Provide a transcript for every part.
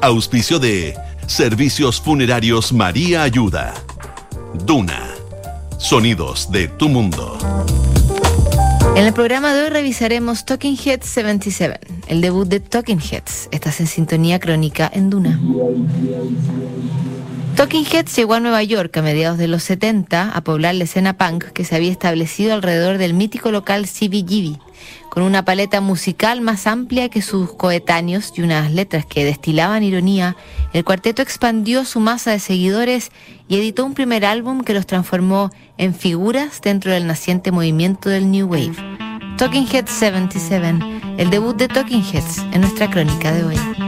Auspicio de Servicios Funerarios María Ayuda. Duna. Sonidos de tu mundo. En el programa de hoy revisaremos Talking Heads 77, el debut de Talking Heads. Estás en sintonía crónica en Duna. Talking Heads llegó a Nueva York a mediados de los 70 a poblar la escena punk que se había establecido alrededor del mítico local CBGB, con una paleta musical más amplia que sus coetáneos y unas letras que destilaban ironía, el cuarteto expandió su masa de seguidores y editó un primer álbum que los transformó en figuras dentro del naciente movimiento del New Wave. Talking Heads 77, el debut de Talking Heads en nuestra crónica de hoy.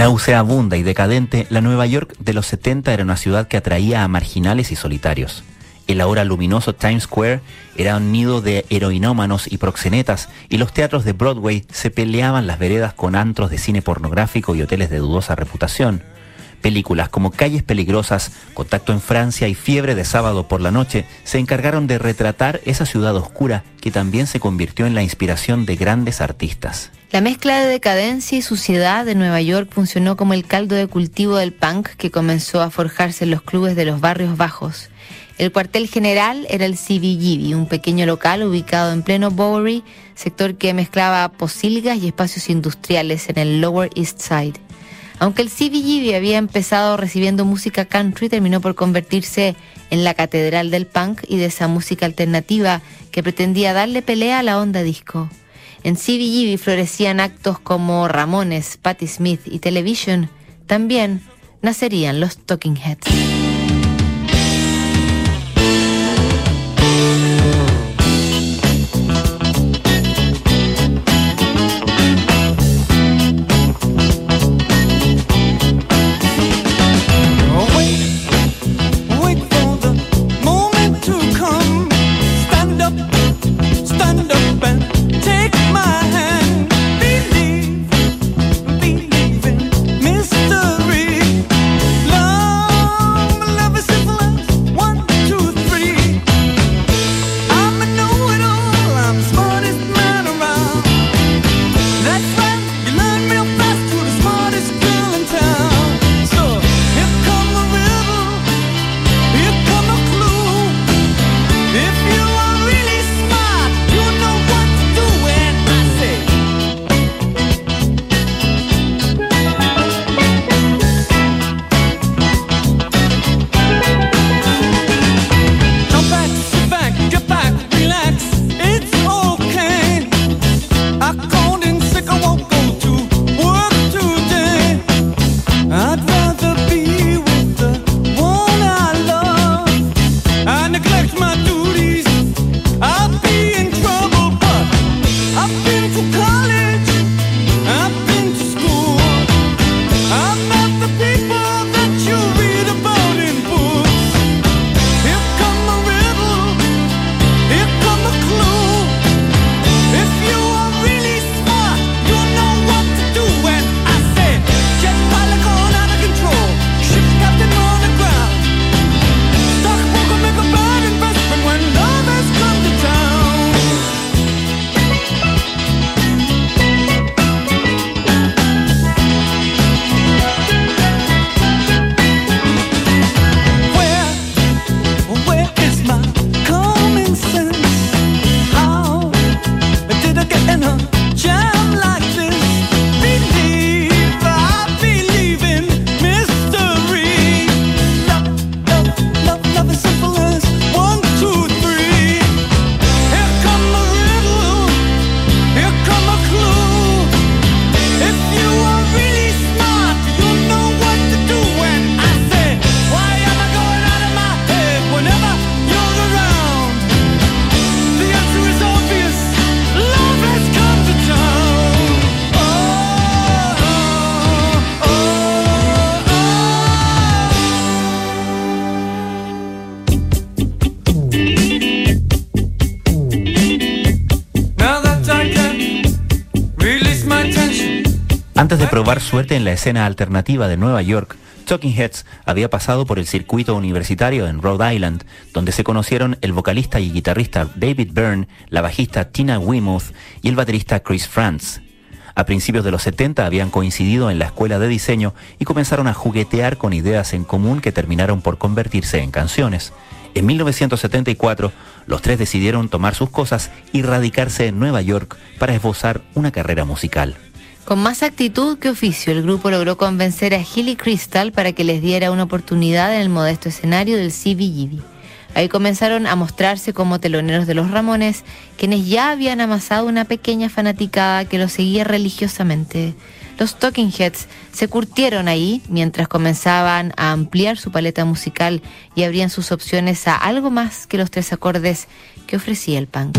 Nauseabunda y decadente, la Nueva York de los 70 era una ciudad que atraía a marginales y solitarios. El ahora luminoso Times Square era un nido de heroinómanos y proxenetas, y los teatros de Broadway se peleaban las veredas con antros de cine pornográfico y hoteles de dudosa reputación. Películas como Calles Peligrosas, Contacto en Francia y Fiebre de Sábado por la Noche se encargaron de retratar esa ciudad oscura que también se convirtió en la inspiración de grandes artistas. La mezcla de decadencia y suciedad de Nueva York funcionó como el caldo de cultivo del punk que comenzó a forjarse en los clubes de los barrios bajos. El cuartel general era el CBGB, un pequeño local ubicado en pleno Bowery, sector que mezclaba posilgas y espacios industriales en el Lower East Side. Aunque el CBGB había empezado recibiendo música country, terminó por convertirse en la catedral del punk y de esa música alternativa que pretendía darle pelea a la onda disco. En CBGB florecían actos como Ramones, Patti Smith y Television. También nacerían los Talking Heads. If you probar suerte en la escena alternativa de Nueva York, Talking Heads había pasado por el circuito universitario en Rhode Island, donde se conocieron el vocalista y guitarrista David Byrne, la bajista Tina Weymouth y el baterista Chris Franz. A principios de los 70 habían coincidido en la escuela de diseño y comenzaron a juguetear con ideas en común que terminaron por convertirse en canciones. En 1974, los tres decidieron tomar sus cosas y radicarse en Nueva York para esbozar una carrera musical. Con más actitud que oficio, el grupo logró convencer a Hilly Crystal para que les diera una oportunidad en el modesto escenario del CBGB. Ahí comenzaron a mostrarse como teloneros de los Ramones, quienes ya habían amasado una pequeña fanaticada que los seguía religiosamente. Los Talking Heads se curtieron ahí mientras comenzaban a ampliar su paleta musical y abrían sus opciones a algo más que los tres acordes que ofrecía el punk.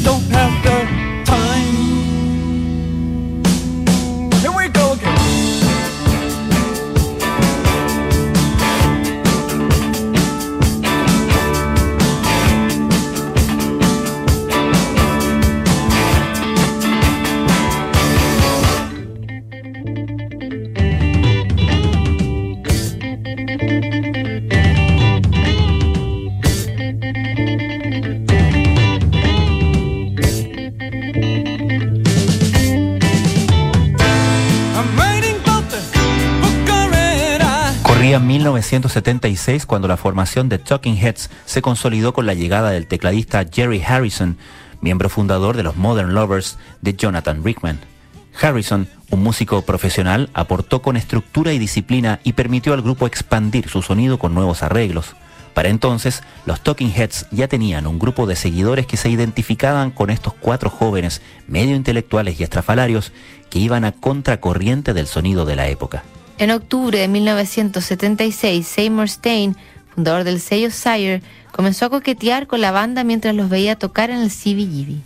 Don't have 1976 cuando la formación de Talking Heads se consolidó con la llegada del tecladista Jerry Harrison, miembro fundador de los Modern Lovers de Jonathan Rickman. Harrison, un músico profesional, aportó con estructura y disciplina y permitió al grupo expandir su sonido con nuevos arreglos. Para entonces, los Talking Heads ya tenían un grupo de seguidores que se identificaban con estos cuatro jóvenes, medio intelectuales y estrafalarios, que iban a contracorriente del sonido de la época. En octubre de 1976, Seymour Stein, fundador del sello Sire, comenzó a coquetear con la banda mientras los veía tocar en el CBGB.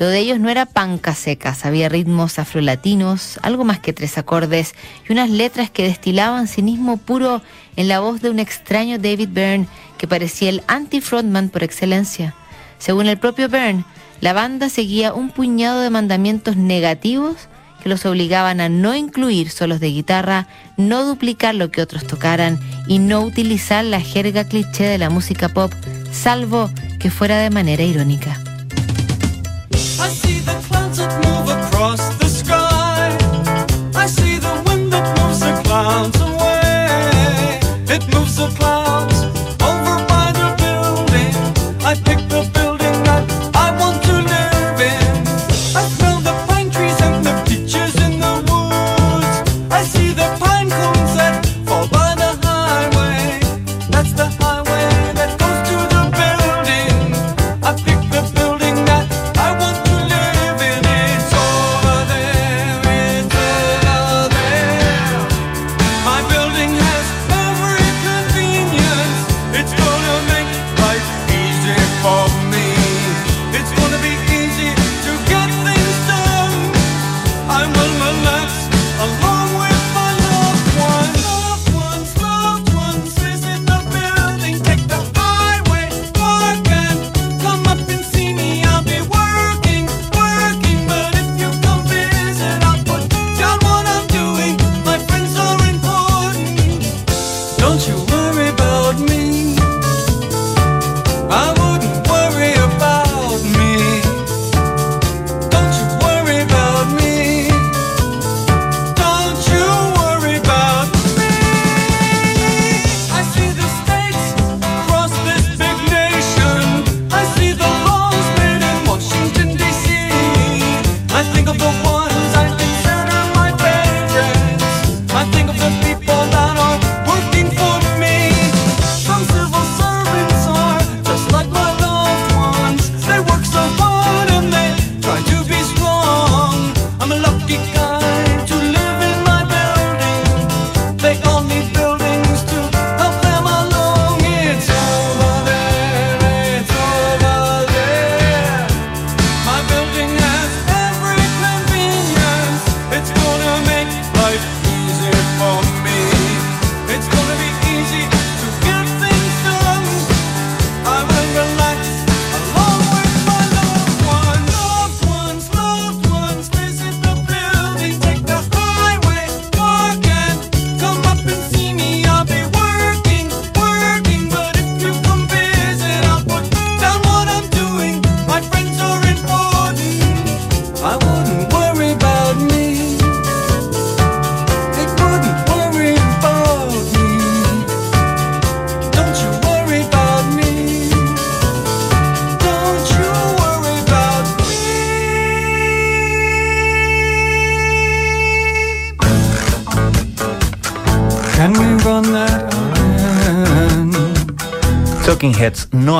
Lo de ellos no era panca secas, había ritmos afrolatinos, algo más que tres acordes y unas letras que destilaban cinismo puro en la voz de un extraño David Byrne que parecía el anti-frontman por excelencia. Según el propio Byrne, la banda seguía un puñado de mandamientos negativos que los obligaban a no incluir solos de guitarra, no duplicar lo que otros tocaran y no utilizar la jerga cliché de la música pop, salvo que fuera de manera irónica.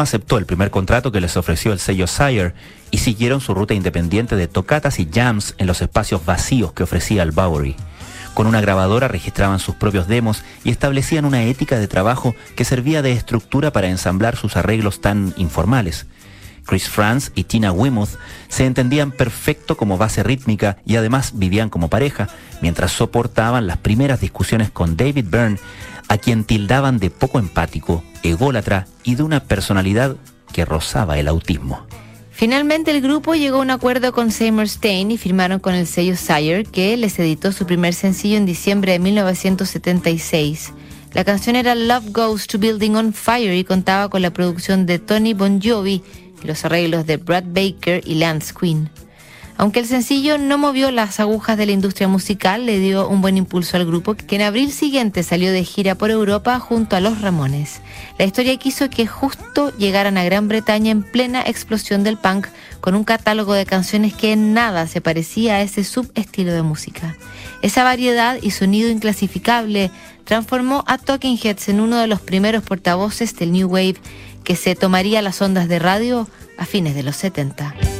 Aceptó el primer contrato que les ofreció el sello Sire y siguieron su ruta independiente de tocatas y jams en los espacios vacíos que ofrecía el Bowery. Con una grabadora registraban sus propios demos y establecían una ética de trabajo que servía de estructura para ensamblar sus arreglos tan informales. Chris Franz y Tina Weymouth se entendían perfecto como base rítmica y además vivían como pareja, mientras soportaban las primeras discusiones con David Byrne, a quien tildaban de poco empático, ególatra y de una personalidad que rozaba el autismo. Finalmente el grupo llegó a un acuerdo con Seymour Stein y firmaron con el sello Sire, que les editó su primer sencillo en diciembre de 1976. La canción era Love Goes to Building on Fire y contaba con la producción de Tony Bon Jovi los arreglos de Brad Baker y Lance Quinn. Aunque el sencillo no movió las agujas de la industria musical, le dio un buen impulso al grupo, que en abril siguiente salió de gira por Europa junto a los Ramones. La historia quiso que justo llegaran a Gran Bretaña en plena explosión del punk, con un catálogo de canciones que en nada se parecía a ese subestilo de música. Esa variedad y sonido inclasificable transformó a Talking Heads en uno de los primeros portavoces del New Wave que se tomaría las ondas de radio a fines de los 70.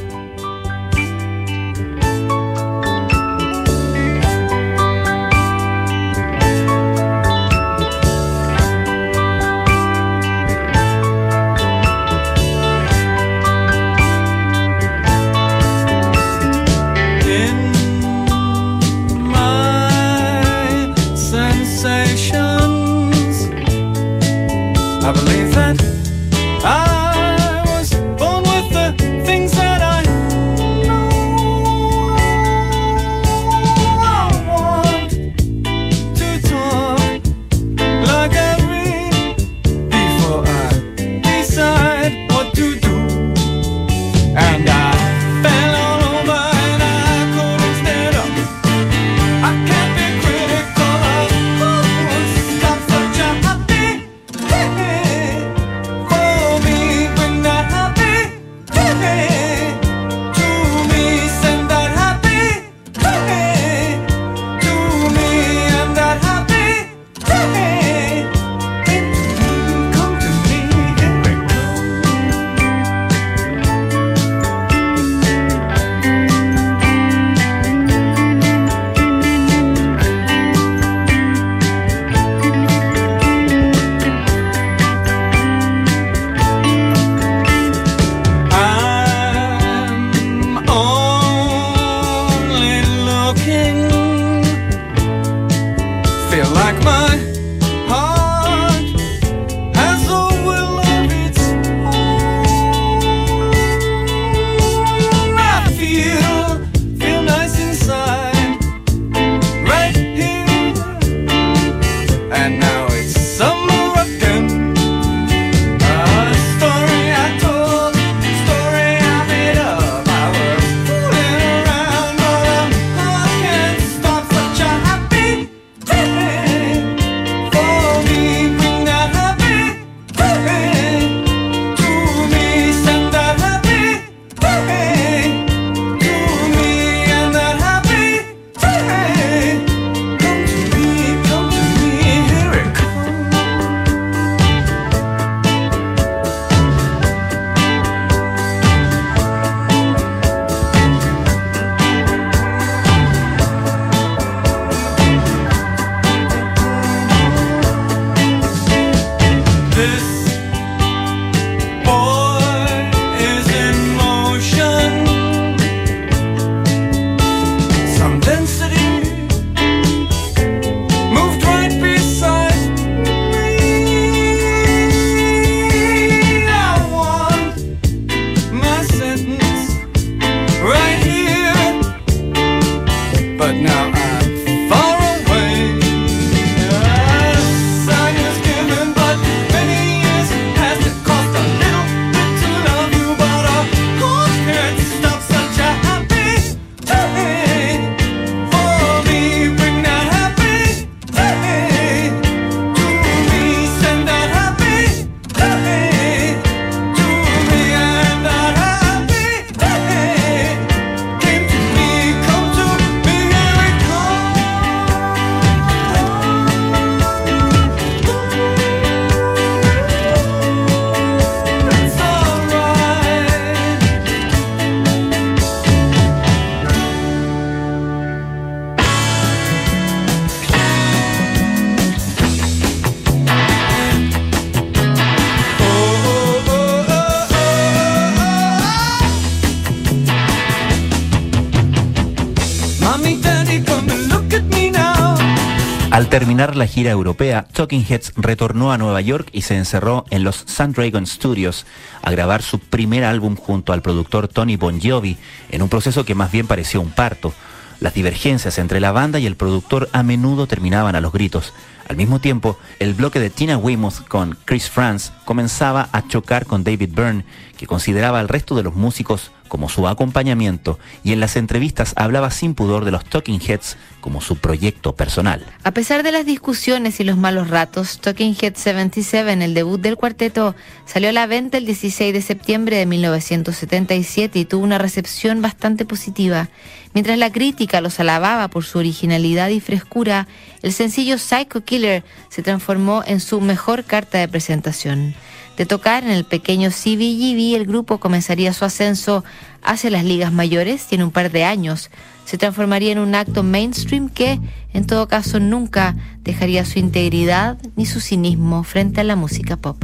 Terminar la gira europea, Talking Heads retornó a Nueva York y se encerró en los Dragon Studios a grabar su primer álbum junto al productor Tony Bongiovi, en un proceso que más bien pareció un parto. Las divergencias entre la banda y el productor a menudo terminaban a los gritos. Al mismo tiempo, el bloque de Tina Weymouth con Chris France comenzaba a chocar con David Byrne, que consideraba al resto de los músicos como su acompañamiento y en las entrevistas hablaba sin pudor de los Talking Heads como su proyecto personal. A pesar de las discusiones y los malos ratos, Talking Heads 77, el debut del cuarteto, salió a la venta el 16 de septiembre de 1977 y tuvo una recepción bastante positiva. Mientras la crítica los alababa por su originalidad y frescura, el sencillo Psycho Killer se transformó en su mejor carta de presentación de tocar en el pequeño CBGB, el grupo comenzaría su ascenso hacia las ligas mayores y en un par de años se transformaría en un acto mainstream que, en todo caso, nunca dejaría su integridad ni su cinismo frente a la música pop.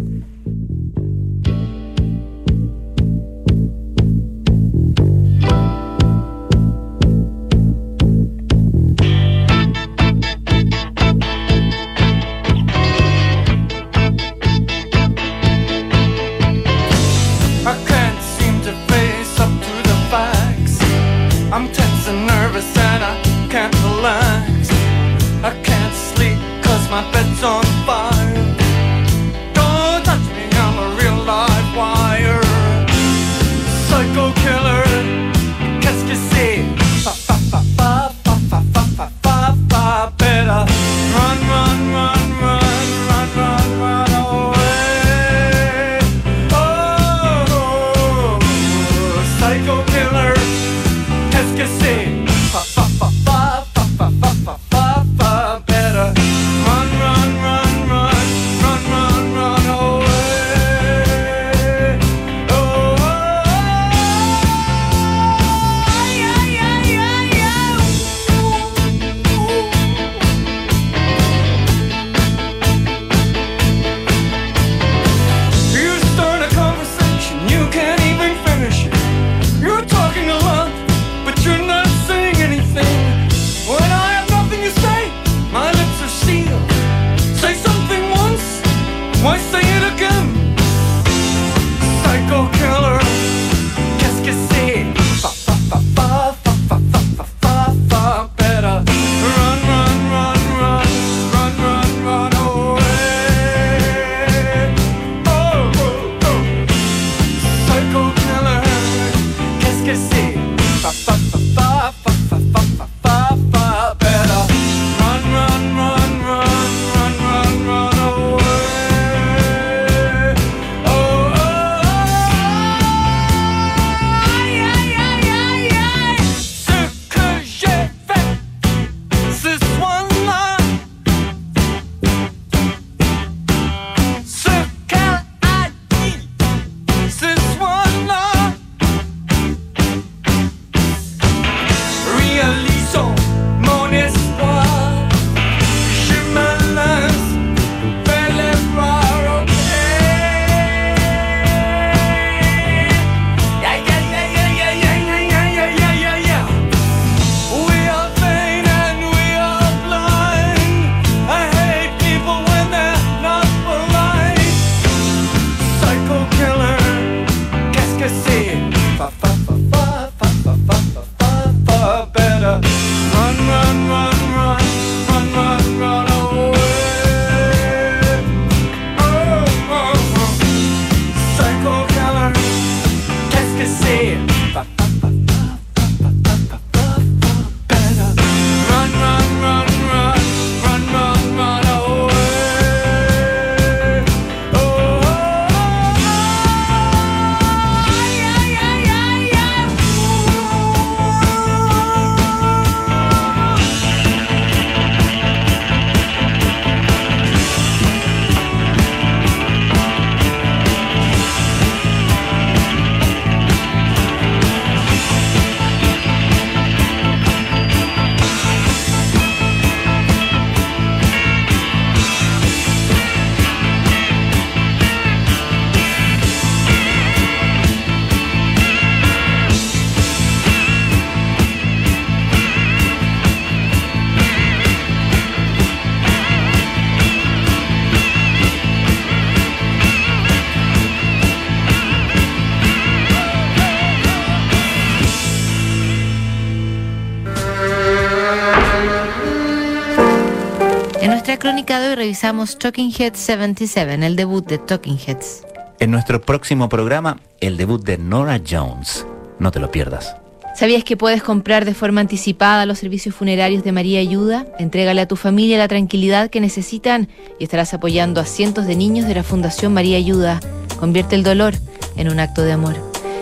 Hoy revisamos Talking Heads 77, el debut de Talking Heads. En nuestro próximo programa, el debut de Nora Jones. No te lo pierdas. ¿Sabías que puedes comprar de forma anticipada los servicios funerarios de María Ayuda? Entrégale a tu familia la tranquilidad que necesitan y estarás apoyando a cientos de niños de la Fundación María Ayuda. Convierte el dolor en un acto de amor.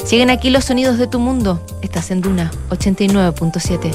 Siguen aquí los sonidos de tu mundo. Estás en Duna 89.7.